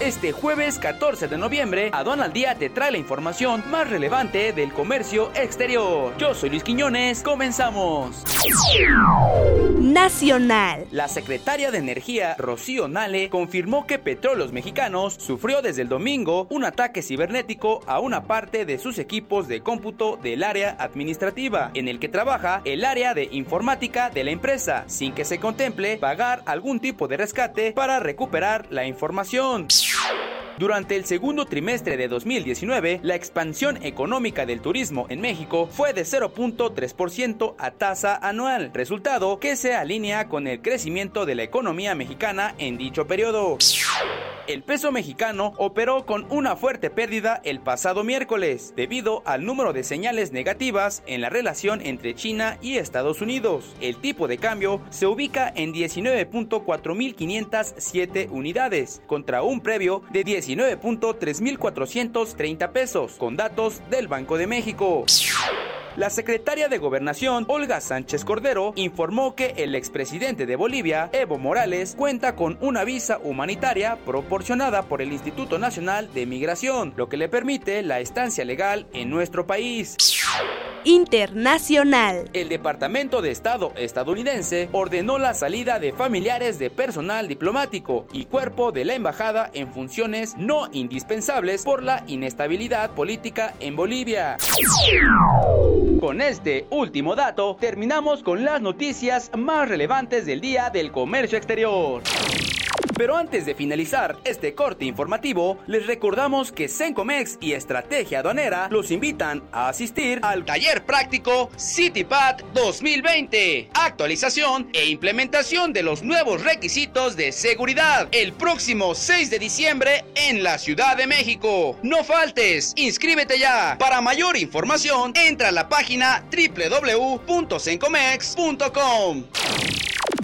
Este jueves 14 de noviembre, Aduana al Día te trae la información más relevante del comercio exterior. Yo soy Luis Quiñones, comenzamos. Nacional. La secretaria de Energía, Rocío Nale, confirmó que Petróleos Mexicanos sufrió desde el domingo un ataque cibernético a una parte de sus equipos de cómputo del área administrativa, en el que trabaja el área de informática de la empresa, sin que se contemple pagar algún tipo de rescate para recuperar la información. Durante el segundo trimestre de 2019, la expansión económica del turismo en México fue de 0.3% a tasa anual, resultado que se alinea con el crecimiento de la economía mexicana en dicho periodo. El peso mexicano operó con una fuerte pérdida el pasado miércoles, debido al número de señales negativas en la relación entre China y Estados Unidos. El tipo de cambio se ubica en 19.4507 unidades, contra un previo de 19.3430 pesos, con datos del Banco de México. La secretaria de Gobernación, Olga Sánchez Cordero, informó que el expresidente de Bolivia, Evo Morales, cuenta con una visa humanitaria proporcionada por el Instituto Nacional de Migración, lo que le permite la estancia legal en nuestro país internacional. El Departamento de Estado estadounidense ordenó la salida de familiares de personal diplomático y cuerpo de la embajada en funciones no indispensables por la inestabilidad política en Bolivia. Con este último dato, terminamos con las noticias más relevantes del día del comercio exterior. Pero antes de finalizar este corte informativo, les recordamos que Sencomex y Estrategia Aduanera los invitan a asistir al taller práctico CityPad 2020. Actualización e implementación de los nuevos requisitos de seguridad el próximo 6 de diciembre en la Ciudad de México. No faltes, inscríbete ya. Para mayor información, entra a la página www.sencomex.com.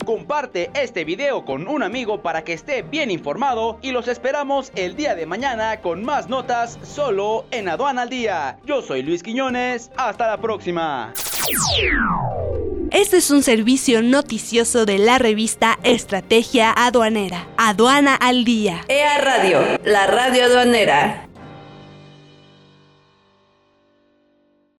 Comparte este video con un amigo para que esté bien informado y los esperamos el día de mañana con más notas solo en Aduana al Día. Yo soy Luis Quiñones, hasta la próxima. Este es un servicio noticioso de la revista Estrategia Aduanera. Aduana al Día. EA Radio, la radio aduanera.